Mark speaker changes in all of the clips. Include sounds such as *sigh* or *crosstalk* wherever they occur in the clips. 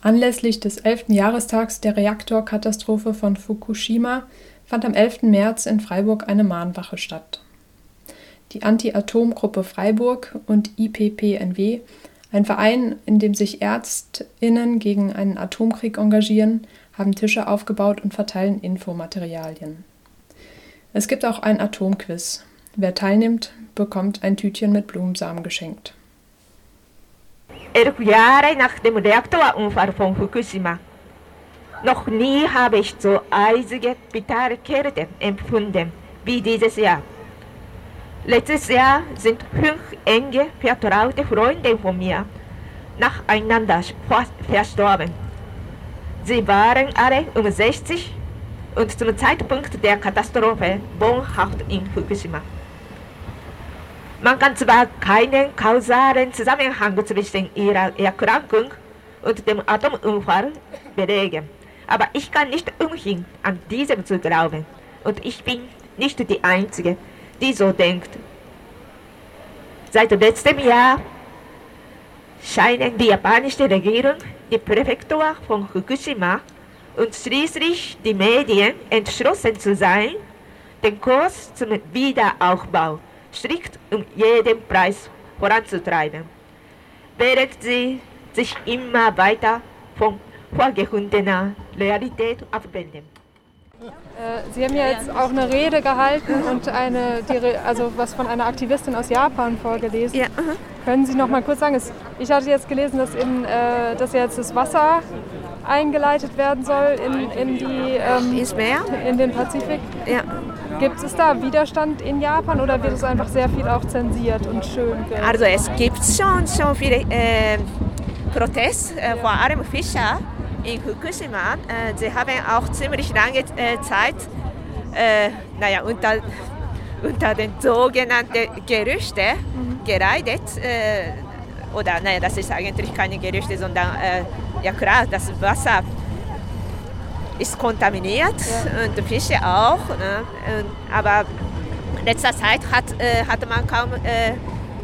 Speaker 1: Anlässlich des 11. Jahrestags der Reaktorkatastrophe von Fukushima fand am 11. März in Freiburg eine Mahnwache statt. Die Anti-Atom-Gruppe Freiburg und IPPNW, ein Verein, in dem sich ÄrztInnen gegen einen Atomkrieg engagieren, haben Tische aufgebaut und verteilen Infomaterialien. Es gibt auch ein Atomquiz. Wer teilnimmt, bekommt ein Tütchen mit Blumensamen geschenkt.
Speaker 2: Elf Jahre nach dem Reaktorunfall von Fukushima. Noch nie habe ich so eisige, bittere Kälte empfunden wie dieses Jahr. Letztes Jahr sind fünf enge, vertraute Freunde von mir nacheinander verstorben. Sie waren alle um 60 und zum Zeitpunkt der Katastrophe wohnhaft in Fukushima. Man kann zwar keinen kausalen Zusammenhang zwischen ihrer Erkrankung und dem Atomunfall belegen, aber ich kann nicht umhin, an diesem zu glauben. Und ich bin nicht die Einzige, die so denkt. Seit letztem Jahr scheinen die japanische Regierung, die Präfektur von Fukushima und schließlich die Medien entschlossen zu sein, den Kurs zum Wiederaufbau strikt um jeden Preis voranzutreiben, während sie sich immer weiter von vorgefundener Realität abwenden.
Speaker 1: Äh, sie haben ja jetzt auch eine Rede gehalten und eine, also was von einer Aktivistin aus Japan vorgelesen. Ja, uh -huh. Können Sie noch mal kurz sagen, ich hatte jetzt gelesen, dass, in, äh, dass jetzt das Wasser eingeleitet werden soll in, in, die, ähm, in den Pazifik. Ja. Gibt es da Widerstand in Japan oder wird es einfach sehr viel auch zensiert und schön?
Speaker 2: Also es gibt schon, schon viele äh, Proteste, äh, vor allem Fischer in Fukushima. Äh, sie haben auch ziemlich lange äh, Zeit äh, naja, unter, unter den sogenannten Gerüchten mhm. geleitet. Oder naja, das ist eigentlich keine Gerüchte, sondern äh, ja klar, das Wasser ist kontaminiert ja. und Fische auch. Ne? aber in letzter Zeit hat, äh, hat man kaum äh,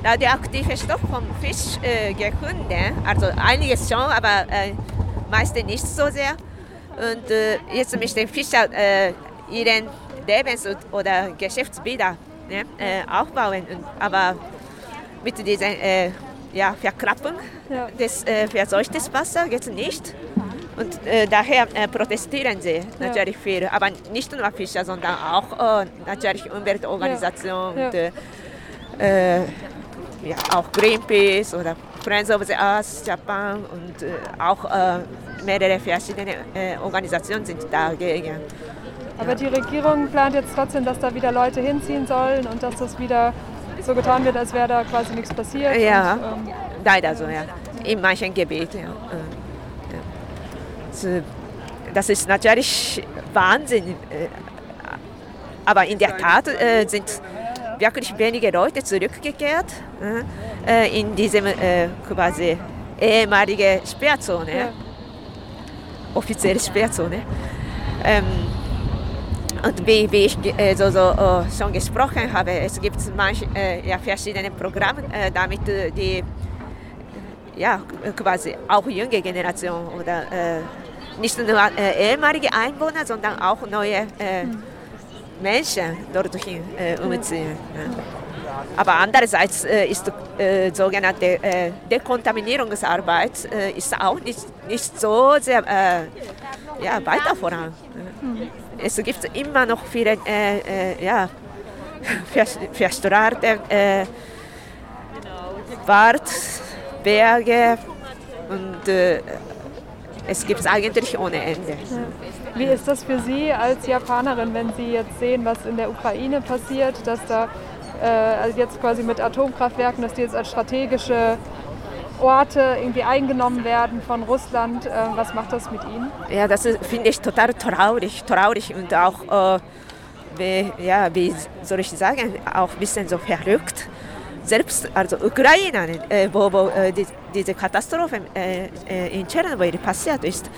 Speaker 2: radioaktive Stoff vom Fisch äh, gefunden. Also einiges schon, aber äh, meistens nicht so sehr. Und äh, jetzt mit den Fischern äh, ihren Lebens- oder Geschäftsbilder ne, äh, aufbauen. Und, aber mit dieser äh, ja, Verkrappung ja. des äh, verseuchten Wassers geht es nicht. Und äh, daher äh, protestieren sie natürlich ja. viel. Aber nicht nur Fischer, sondern auch äh, natürlich Umweltorganisationen, ja. Und, äh, äh, ja, auch Greenpeace oder Friends of the Earth Japan und äh, auch mehrere verschiedene Organisationen sind dagegen.
Speaker 1: Aber die Regierung plant jetzt trotzdem, dass da wieder Leute hinziehen sollen und dass das wieder so getan wird, als wäre da quasi nichts passiert.
Speaker 2: Ja, und, ähm, leider so, ja. In manchen Gebieten. Ja. Das ist natürlich Wahnsinn. Äh, aber in der Tat äh, sind wirklich wenige Leute zurückgekehrt äh, in diese quasi ehemalige Sperrzone, ja. offizielle Sperrzone. Ähm, und wie, wie ich äh, so, so uh, schon gesprochen habe, es gibt manche, äh, ja, verschiedene Programme, äh, damit die ja, quasi auch junge Generation oder nicht nur ehemalige Einwohner, sondern auch neue Menschen dorthin umziehen. Aber andererseits äh, ist äh, sogenannte äh, Dekontaminierungsarbeit äh, ist auch nicht, nicht so sehr äh, ja, weiter voran. Mhm. Es gibt immer noch viele äh, ja, *laughs* verstrahlte Wald, Berge und es gibt es eigentlich ohne Ende.
Speaker 1: Wie ist das für Sie als Japanerin, wenn Sie jetzt sehen, was in der Ukraine passiert, dass da äh, also jetzt quasi mit Atomkraftwerken, dass die jetzt als strategische Orte irgendwie eingenommen werden von Russland. Äh, was macht das mit Ihnen?
Speaker 2: Ja, das finde ich total traurig, traurig und auch, äh, wie, ja, wie soll ich sagen, auch ein bisschen so verrückt. Selbst also Ukraine, äh, wo, wo äh, die, diese Katastrophe äh, äh, in Tschernobyl passiert ist,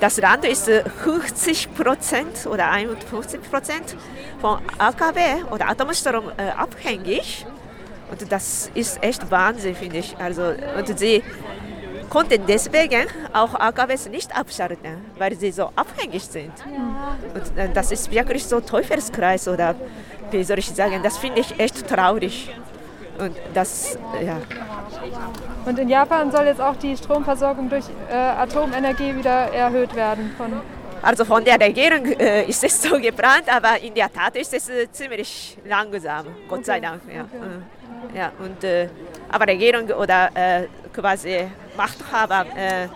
Speaker 2: das Land ist 50 Prozent oder 51 Prozent von AKW oder Atomstrom abhängig. Und das ist echt Wahnsinn, finde ich. Also, und sie konnten deswegen auch AKWs nicht abschalten, weil sie so abhängig sind. Und äh, das ist wirklich so Teufelskreis oder wie soll ich sagen, das finde ich echt traurig. Und das, ja.
Speaker 1: Und in Japan soll jetzt auch die Stromversorgung durch äh, Atomenergie wieder erhöht werden. Von
Speaker 2: also von der Regierung äh, ist es so geplant, aber in der Tat ist es äh, ziemlich langsam, Gott sei Dank. Ja. Okay. Ja, und, äh, aber Regierung oder äh, quasi Machthaber äh,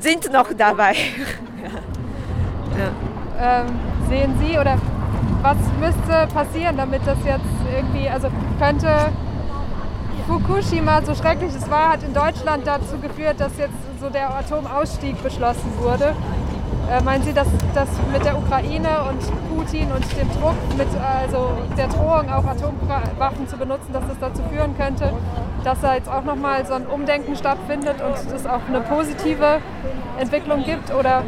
Speaker 2: sind noch dabei. *laughs*
Speaker 1: ja. ähm, sehen Sie oder was müsste passieren, damit das jetzt irgendwie, also könnte Fukushima, so schrecklich es war, hat in Deutschland dazu geführt, dass jetzt so der Atomausstieg beschlossen wurde. Äh, meinen Sie, dass das mit der Ukraine und Putin und dem Druck, mit also der Drohung, auch Atomwaffen zu benutzen, dass das dazu führen könnte, dass da jetzt auch nochmal so ein Umdenken stattfindet und es auch eine positive Entwicklung gibt? Oder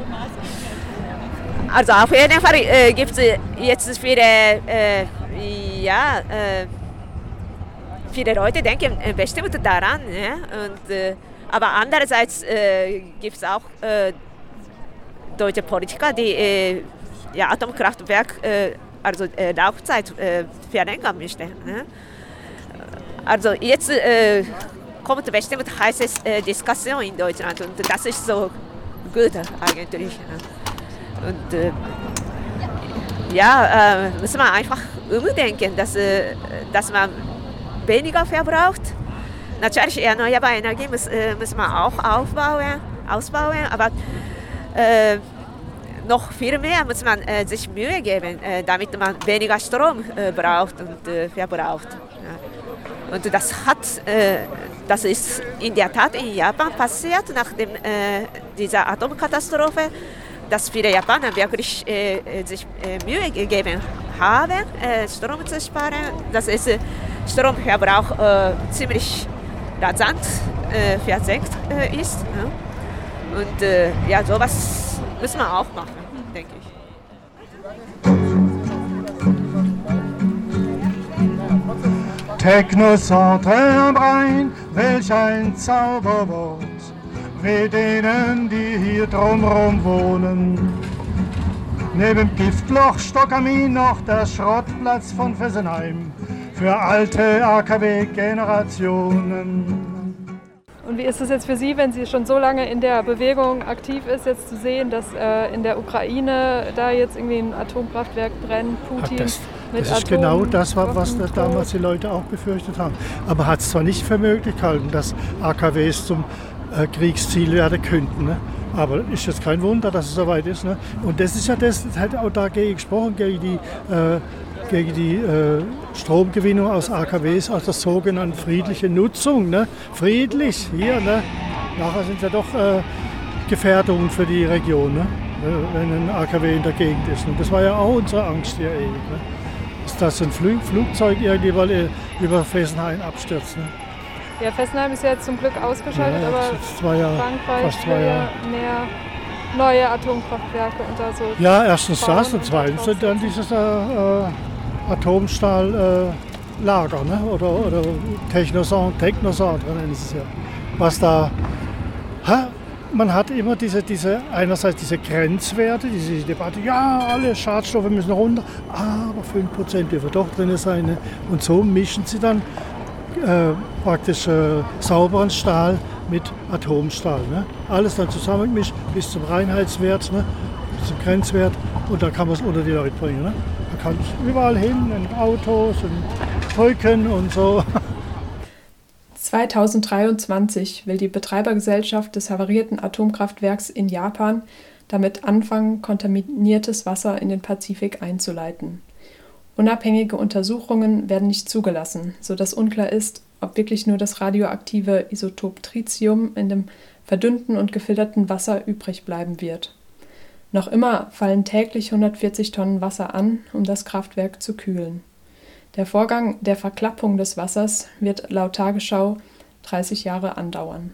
Speaker 2: also auf jeden Fall äh, gibt es jetzt viele, äh, ja, äh, viele Leute denken bestimmt daran. Ja? Und, äh, aber andererseits äh, gibt es auch äh, deutsche Politiker, die ja, Atomkraftwerk, also Laufzeit verlängern möchten. Ne? Also jetzt kommt bestimmt heiße Diskussion in Deutschland und das ist so gut eigentlich. Und äh, ja, äh, muss man einfach umdenken, dass, äh, dass man weniger verbraucht. Natürlich erneuerbare Energie muss, äh, muss man auch aufbauen, ausbauen, aber äh, noch viel mehr muss man äh, sich Mühe geben, äh, damit man weniger Strom äh, braucht und äh, verbraucht. Ja. Und das hat, äh, das ist in der Tat in Japan passiert nach dem, dieser Atomkatastrophe dass viele Japaner wirklich sich Mühe gegeben haben, Strom zu sparen. Das ist Stromverbrauch ziemlich rasant versenkt ist. Ne? Und ja, sowas müssen wir auch machen, denke
Speaker 3: ich. Technocentre am Rhein, welch ein Zauberwort weh denen, die hier drumrum wohnen. Neben Giftloch, Stockamin noch der Schrottplatz von Fessenheim für alte AKW-Generationen.
Speaker 1: Und wie ist es jetzt für Sie, wenn Sie schon so lange in der Bewegung aktiv ist, jetzt zu sehen, dass äh, in der Ukraine da jetzt irgendwie ein Atomkraftwerk brennt, Putin
Speaker 4: Ach, das, mit das ist Atom genau das, was damals die Leute auch befürchtet haben. Aber hat es zwar nicht für möglich gehalten, dass AKWs zum äh, Kriegsziel werden könnten. Ne? Aber ist jetzt kein Wunder, dass es soweit ist. Ne? Und das ist ja das, das hat auch dagegen gesprochen, gegen die, äh, gegen die äh, Stromgewinnung aus AKWs, aus der sogenannten friedlichen Nutzung. Ne? Friedlich, hier. Ne? Nachher sind ja doch äh, Gefährdungen für die Region, ne? wenn ein AKW in der Gegend ist. Und das war ja auch unsere Angst hier ewig. Ne? Dass ein Flugzeug irgendwann über Fessenhain abstürzt. Ne?
Speaker 1: Ja, Fessenheim ist ja jetzt zum Glück ausgeschaltet, ja, aber
Speaker 4: zwei Jahre,
Speaker 1: Frankreich ja mehr neue Atomkraftwerke unter so.
Speaker 4: Ja, erstens das und zweitens und dann dieses äh, äh, Atomstahllager äh, ne? oder, oder Technosan, Technocentre nennen sie es ja. Was da. Ha, man hat immer diese, diese, einerseits diese Grenzwerte, diese Debatte, ja, alle Schadstoffe müssen runter, aber 5% dürfen doch drin sein. Ne? Und so mischen sie dann äh, praktisch äh, sauberen Stahl mit Atomstahl. Ne? Alles dann zusammengemischt bis zum Reinheitswert, ne? bis zum Grenzwert und da kann man es unter die Leute bringen. Ne? Man kann es überall hin, in Autos und Brücken und so.
Speaker 1: 2023 will die Betreibergesellschaft des havarierten Atomkraftwerks in Japan damit anfangen, kontaminiertes Wasser in den Pazifik einzuleiten. Unabhängige Untersuchungen werden nicht zugelassen, sodass unklar ist, ob wirklich nur das radioaktive Isotop Tritium in dem verdünnten und gefilterten Wasser übrig bleiben wird. Noch immer fallen täglich 140 Tonnen Wasser an, um das Kraftwerk zu kühlen. Der Vorgang der Verklappung des Wassers wird laut Tagesschau 30 Jahre andauern